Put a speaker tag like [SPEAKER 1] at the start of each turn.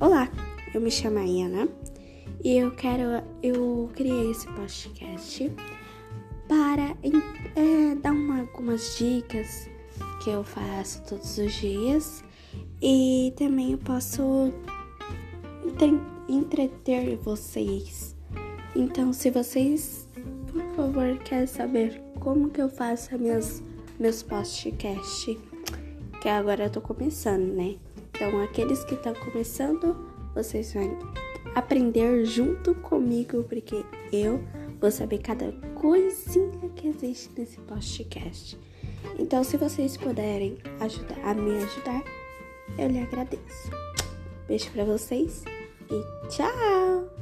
[SPEAKER 1] Olá, eu me chamo Ana e eu quero, eu criei esse podcast para é, dar uma, algumas dicas que eu faço todos os dias e também eu posso entre, entreter vocês. Então, se vocês, por favor, querem saber como que eu faço meus, meus podcasts, que agora eu tô começando, né? Então, aqueles que estão começando, vocês vão aprender junto comigo, porque eu vou saber cada coisinha que existe nesse podcast. Então, se vocês puderem ajudar a me ajudar, eu lhe agradeço. Beijo para vocês e tchau!